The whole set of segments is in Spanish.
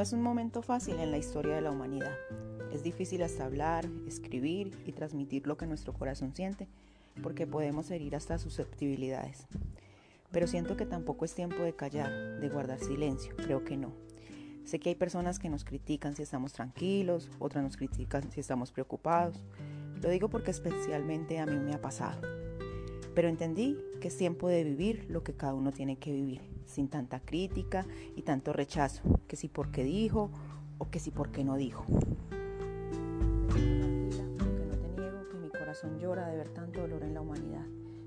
No es un momento fácil en la historia de la humanidad. Es difícil hasta hablar, escribir y transmitir lo que nuestro corazón siente, porque podemos herir hasta susceptibilidades. Pero siento que tampoco es tiempo de callar, de guardar silencio, creo que no. Sé que hay personas que nos critican si estamos tranquilos, otras nos critican si estamos preocupados. Lo digo porque especialmente a mí me ha pasado. Pero entendí que es tiempo de vivir lo que cada uno tiene que vivir, sin tanta crítica y tanto rechazo, que si porque dijo o que si porque no dijo. corazón llora de ver tanto dolor en la humanidad.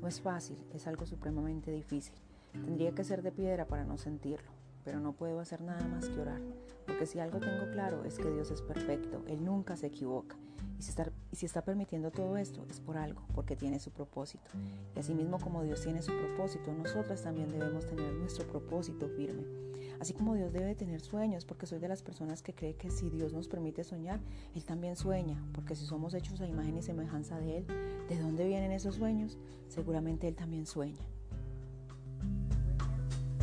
No es fácil, es algo supremamente difícil. Tendría que ser de piedra para no sentirlo, pero no puedo hacer nada más que orar, porque si algo tengo claro es que Dios es perfecto, Él nunca se equivoca. Y si, está, y si está permitiendo todo esto es por algo, porque tiene su propósito. Y asimismo como Dios tiene su propósito, nosotras también debemos tener nuestro propósito firme. Así como Dios debe tener sueños, porque soy de las personas que cree que si Dios nos permite soñar, Él también sueña, porque si somos hechos a imagen y semejanza de Él, ¿de dónde vienen esos sueños? Seguramente Él también sueña.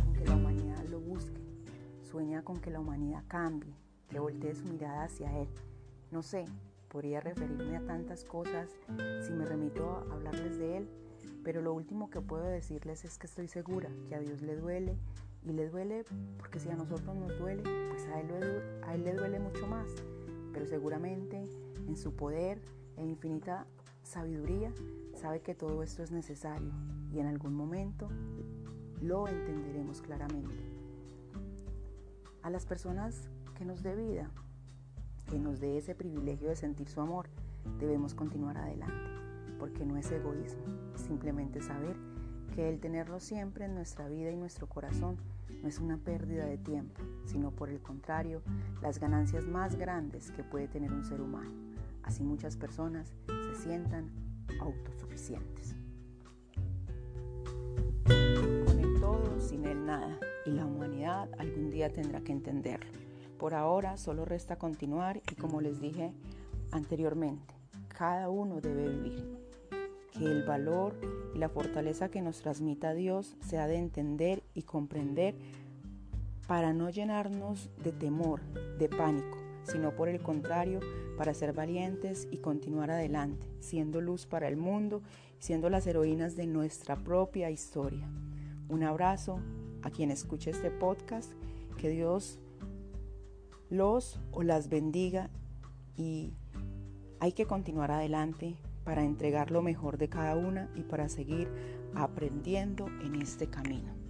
Con que la humanidad lo busque, sueña con que la humanidad cambie, que voltee su mirada hacia Él. No sé, podría referirme a tantas cosas si me remito a hablarles de Él, pero lo último que puedo decirles es que estoy segura que a Dios le duele y le duele porque si a nosotros nos duele, pues a él, le duele mucho más. Pero seguramente en su poder e infinita sabiduría sabe que todo esto es necesario y en algún momento lo entenderemos claramente. A las personas que nos dé vida, que nos dé ese privilegio de sentir su amor, debemos continuar adelante, porque no es egoísmo, simplemente saber que el tenerlo siempre en nuestra vida y nuestro corazón no es una pérdida de tiempo, sino por el contrario, las ganancias más grandes que puede tener un ser humano. Así muchas personas se sientan autosuficientes. Con el todo, sin el nada, y la humanidad algún día tendrá que entenderlo. Por ahora solo resta continuar y como les dije anteriormente, cada uno debe vivir. Que el valor y la fortaleza que nos transmita Dios sea de entender y comprender para no llenarnos de temor, de pánico, sino por el contrario, para ser valientes y continuar adelante, siendo luz para el mundo, siendo las heroínas de nuestra propia historia. Un abrazo a quien escuche este podcast, que Dios los o las bendiga y hay que continuar adelante para entregar lo mejor de cada una y para seguir aprendiendo en este camino.